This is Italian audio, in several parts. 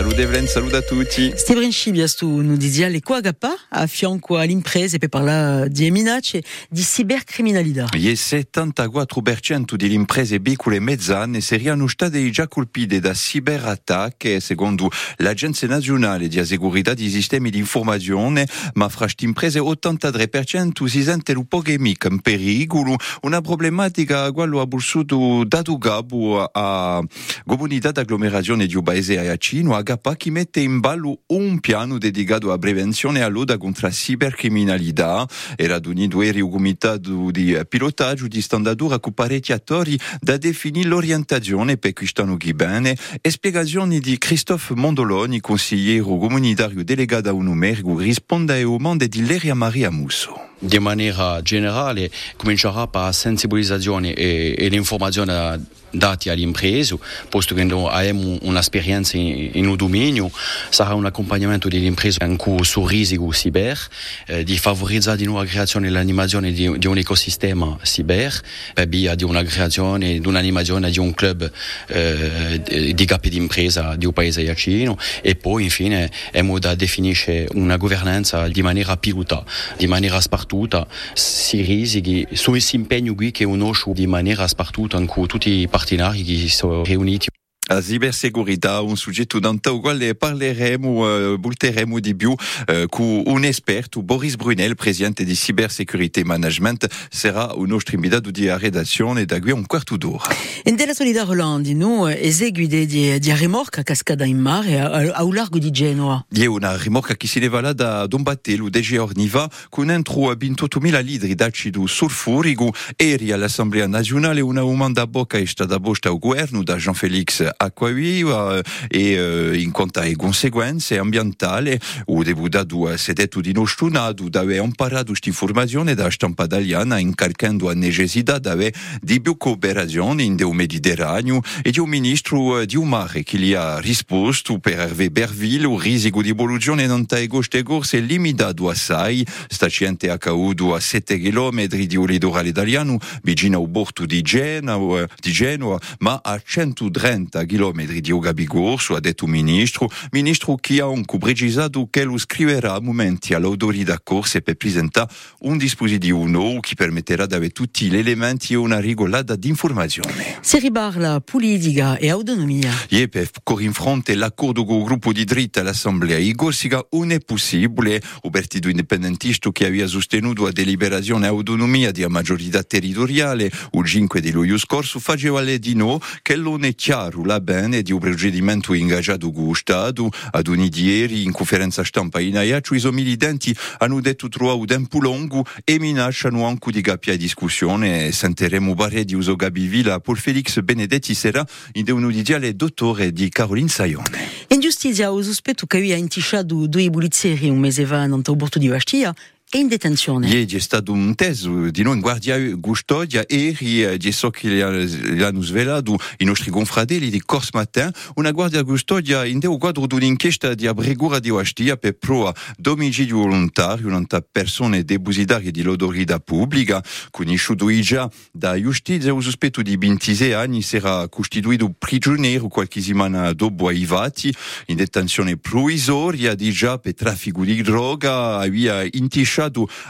Saluto Evlen, saluto a tutti. Stebrin Scibias, tu nu dizia le coagapa a fianco all'impresa e per parlare di minacce di cibercriminalità. Il 74% delle imprese piccole mezzane saranno state già colpite da ciberattacchi, secondo l'Agenzia Nazionale di Segurità dei Sistemi di Informazione, ma fra queste imprese 83% si sente un po' mica in pericolo, una problematica quale ha bussato da Gabu a comunità d'agglomerazione di un paese aiacino, a Agapa che mette in ballo un piano dedicato a prevenzione e a lotta contro la cibercriminalità. Era unito eri un comitato di pilotaggio di standardura con parecchi attori da definire l'orientazione per che bene e spiegazioni di Christophe Mondoloni, consigliere comunitario delegato a un numerico, risponde ai domande di Leria Maria Musso. Di maniera generale comincerà per la sensibilizzazione e, e l'informazione dati alle imprese, posto che abbiamo un'esperienza in, in un dominio, sarà un accompagnamento delle imprese anche sul rischio cyber, eh, di favorizzare di nuovo la creazione e l'animazione di, di, un ecosistema cyber, per via di una creazione, di un'animazione di un club eh, di capi di impresa di un paese vicino e poi infine abbiamo da definire una governanza di maniera pilota, di maniera spartuta, si rischi, su questo impegno qui che conosco di maniera spartuta anche tutti i partenari che sono riuniti. La cibersegurità, un soggetto dante al quale parleremo, uh, bulteremo di più uh, con un esperto, Boris Brunel, presidente di Cybersecurity Management, sarà un nostro invitato di redazione da qui un quarto d'ora. In della solida Rolandi, noi eseguide di, di rimorca cascata in mare al largo di Genoa. È una rimorca che si leva là da Don Battello, de Georniva, con entro 28.000 litri d'acido sulfurico, eri all'Assemblea Nazionale una domanda a bocca è stata posta al governo da Jean-Félix Acquaviva e eh, in conto alle conseguenze ambientali o deputato si è detto di di aver imparato questa informazione da stampa italiana incaricando la necessità di avere di più cooperazione in del Mediterraneo e di un ministro di un mare che gli ha risposto per Hervé Berville il rischio di evoluzione non è goste corse limitato assai staciente accaduto a 7 km di un litorale italiano vicino al porto di Genoa, di Genoa ma a 130 chilometri di Ogabigorso, ha detto il ministro, ministro che ha anche precisato che lo scriverà a momenti all'autorità corse per presentare un dispositivo nuovo che permetterà di avere tutti gli elementi e una regolata di informazione. Si ribarla politica e autonomia. E per correre in fronte l'accordo con il gruppo di dritta all'Assemblea, i Corsica non è possibile, il partito indipendentista che aveva sostenuto la deliberazione autonomia di maggiorità territoriale, il 5 di luglio scorso, faceva le di no che non è chiaro la bene di un procedimento ingaggiato con lo Stato. Ad un ieri, in conferenza stampa in Aiaccio, i militants hanno detto trovare tempo lungo e minacciano anche di capire discussione. Sentiremo parere di uso Gabi Villa, Paul Felix Benedetti sarà in uno di diale dottore di Caroline Saione. In giustizia, ho sospetto che aveva intisciato due bulizzeri un mese fa nel porto di Bastia e in detenzione. Ieri è stato un testo di noi in guardia custodia di so che gli hanno svelato i nostri confratelli di Corse Matin, una guardia custodia in un quadro di un'inchiesta di abbregura di Ostia per prova d'omicidio volontario contro persone depositarie di l'autorità pubblica, conosciuto già da giustizia, un sospetto di 26 anni sarà costituito prigioniero qualche settimana dopo ai fatti, in detenzione provvisoria di già per traffico di droga, aveva intisciato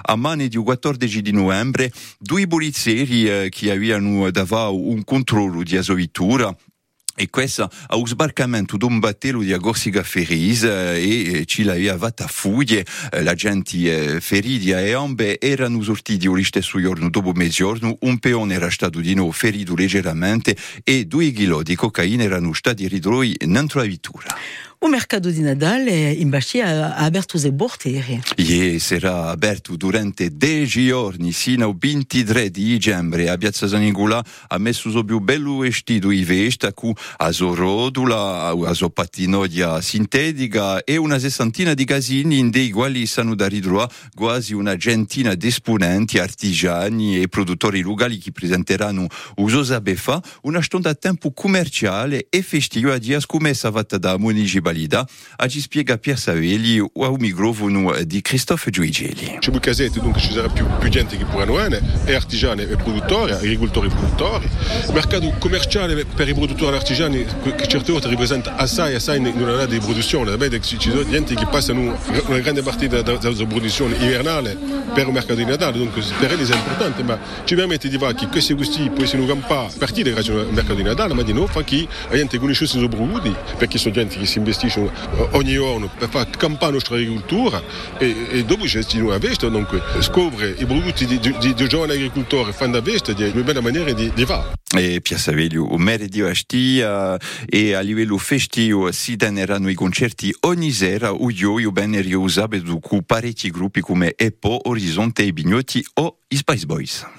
a mani di 14 di novembre due polizieri eh, che avevano davanti un controllo di asovitura e questo a un sbarcamento d'un battello di Agorsiga Ferris e ci l'aveva a fuglie la gente feriti a gambe erano sortiti lo stesso giorno dopo mezzogiorno un peone era stato di nuovo ferito leggermente e due chilo di cocaina erano stati ritrovati dentro la vettura O mercato di Natale in Bastia ha aperto le porte ieri. Sarà aperto durante 10 giorni sino al 23 di dicembre a Piazza San Nicola ha messo il più bello vestito i vesta con a sua rodula, a sua pattinoia sintetica e una sessantina di casini in dei quali sanno da ritrovare quasi una centina di esponenti, artigiani e produttori locali che presenteranno usosa beffa una stonda a tempo commerciale e festiva di scommessa fatta da Moni Balida, ci spiega Pier Savelli o a microfono di Christophe Giuigeli. C'è più casette, dunque ci sarà più, più gente che potranno venire, e artigiani e produttori, agricoltori e produttori. Il mercato commerciale per i produttori e artigiani, che certe volte rappresenta assai, assai in una di produzione. Che ci sono gente che passano una grande parte della, produzione invernale per il mercato di Natale, dunque per loro è importante, ma ci permette di fare che questi gusti possono campare a partire dal mercato di Natale, ma di nuovo fa che la gente conosce i suoi prodotti, perché sono gente che si investiscono ogni giorno per far campare la nostra agricoltura e, e dopo c'è una veste, dunque scoprire i prodotti di, di, di giovani agricoltori fanno da veste è una bella maniera di, di fare. E Piazzaveglio, o meredi asti uh, e a livello festivo si daneranno i concerti ogni sera o io io ben riusato con parecchi gruppi come Epo, Orizzonte e Bignotti o i Spice Boys.